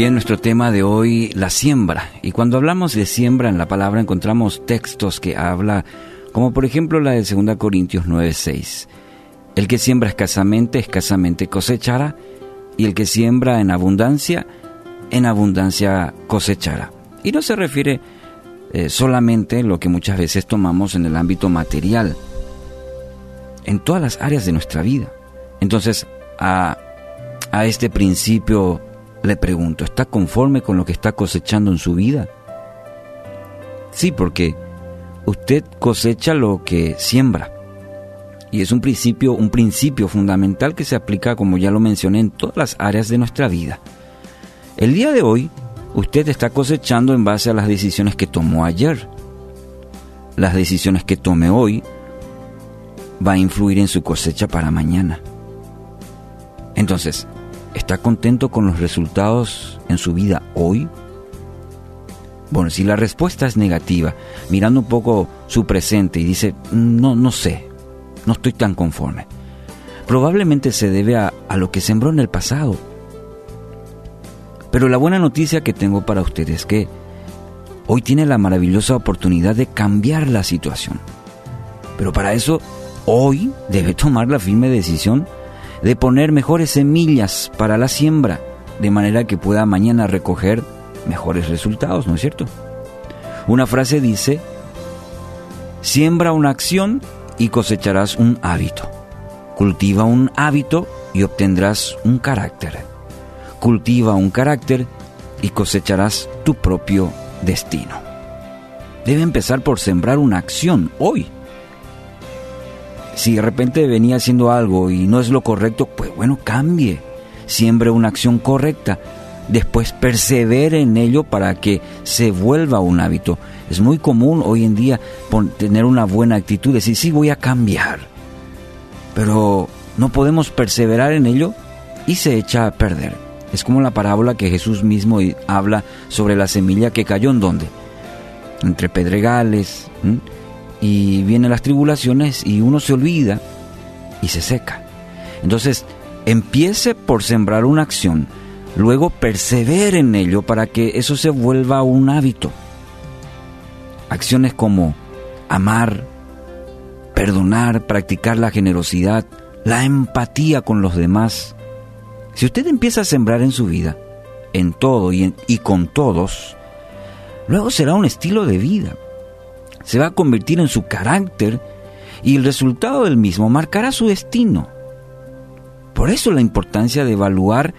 Bien, nuestro tema de hoy, la siembra. Y cuando hablamos de siembra en la palabra encontramos textos que habla, como por ejemplo la de 2 Corintios 9:6. El que siembra escasamente, escasamente cosechará, y el que siembra en abundancia, en abundancia cosechará. Y no se refiere eh, solamente lo que muchas veces tomamos en el ámbito material, en todas las áreas de nuestra vida. Entonces, a, a este principio le pregunto, ¿está conforme con lo que está cosechando en su vida? Sí, porque usted cosecha lo que siembra. Y es un principio, un principio fundamental que se aplica, como ya lo mencioné, en todas las áreas de nuestra vida. El día de hoy, usted está cosechando en base a las decisiones que tomó ayer. Las decisiones que tome hoy va a influir en su cosecha para mañana. Entonces, ¿Está contento con los resultados en su vida hoy? Bueno, si la respuesta es negativa, mirando un poco su presente y dice, no, no sé, no estoy tan conforme, probablemente se debe a, a lo que sembró en el pasado. Pero la buena noticia que tengo para usted es que hoy tiene la maravillosa oportunidad de cambiar la situación. Pero para eso, hoy debe tomar la firme decisión de poner mejores semillas para la siembra, de manera que pueda mañana recoger mejores resultados, ¿no es cierto? Una frase dice, siembra una acción y cosecharás un hábito. Cultiva un hábito y obtendrás un carácter. Cultiva un carácter y cosecharás tu propio destino. Debe empezar por sembrar una acción hoy si de repente venía haciendo algo y no es lo correcto, pues bueno, cambie, siembre una acción correcta, después persevere en ello para que se vuelva un hábito. Es muy común hoy en día tener una buena actitud, decir, sí, voy a cambiar, pero no podemos perseverar en ello y se echa a perder. Es como la parábola que Jesús mismo habla sobre la semilla que cayó en donde? Entre pedregales y vienen las tribulaciones y uno se olvida y se seca. Entonces, empiece por sembrar una acción, luego persevere en ello para que eso se vuelva un hábito. Acciones como amar, perdonar, practicar la generosidad, la empatía con los demás. Si usted empieza a sembrar en su vida, en todo y, y con todos, luego será un estilo de vida se va a convertir en su carácter y el resultado del mismo marcará su destino. Por eso la importancia de evaluar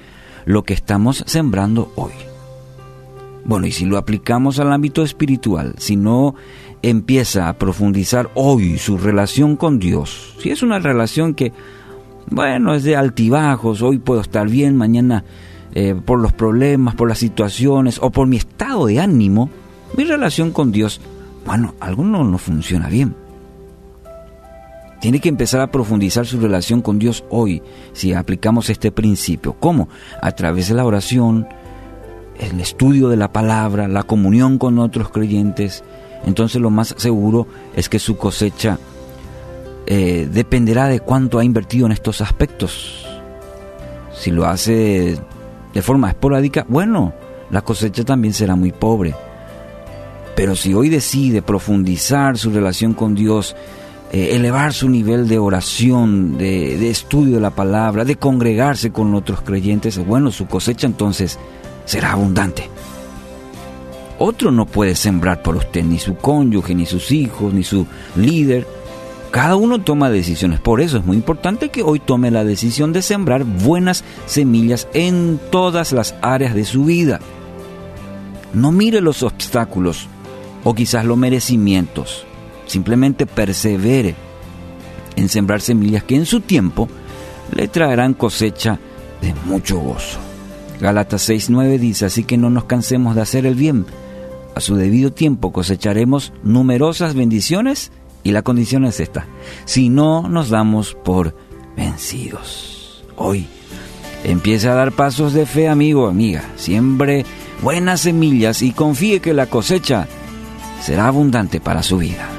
lo que estamos sembrando hoy. Bueno, y si lo aplicamos al ámbito espiritual, si no empieza a profundizar hoy su relación con Dios, si es una relación que, bueno, es de altibajos, hoy puedo estar bien, mañana eh, por los problemas, por las situaciones o por mi estado de ánimo, mi relación con Dios bueno, algo no, funciona bien. Tiene que empezar a profundizar su relación con Dios hoy, si aplicamos este principio. ¿Cómo? A través de la oración, el estudio de la palabra, la comunión con otros creyentes. Entonces lo más seguro es que su cosecha eh, dependerá de cuánto ha invertido en estos aspectos. Si lo hace de forma esporádica, bueno, la cosecha también será muy pobre. Pero si hoy decide profundizar su relación con Dios, eh, elevar su nivel de oración, de, estudio de la palabra, de congregarse con otros creyentes, bueno, su cosecha entonces será abundante. Otro no puede sembrar por usted, ni su cónyuge, ni sus hijos, ni su líder. Cada uno toma decisiones. Por eso es muy importante que hoy tome la decisión de sembrar buenas semillas en todas las áreas de su vida. No mire los obstáculos, o quizás los merecimientos. Simplemente persevere en sembrar semillas que en su tiempo le traerán cosecha de mucho gozo. Gálatas 6:9 dice, así que no nos cansemos de hacer el bien. A su debido tiempo cosecharemos numerosas bendiciones y la condición es esta, si no nos damos por vencidos. Hoy empiece a dar pasos de fe, amigo, amiga. Siembre buenas semillas y confíe que la cosecha será abundante para su vida.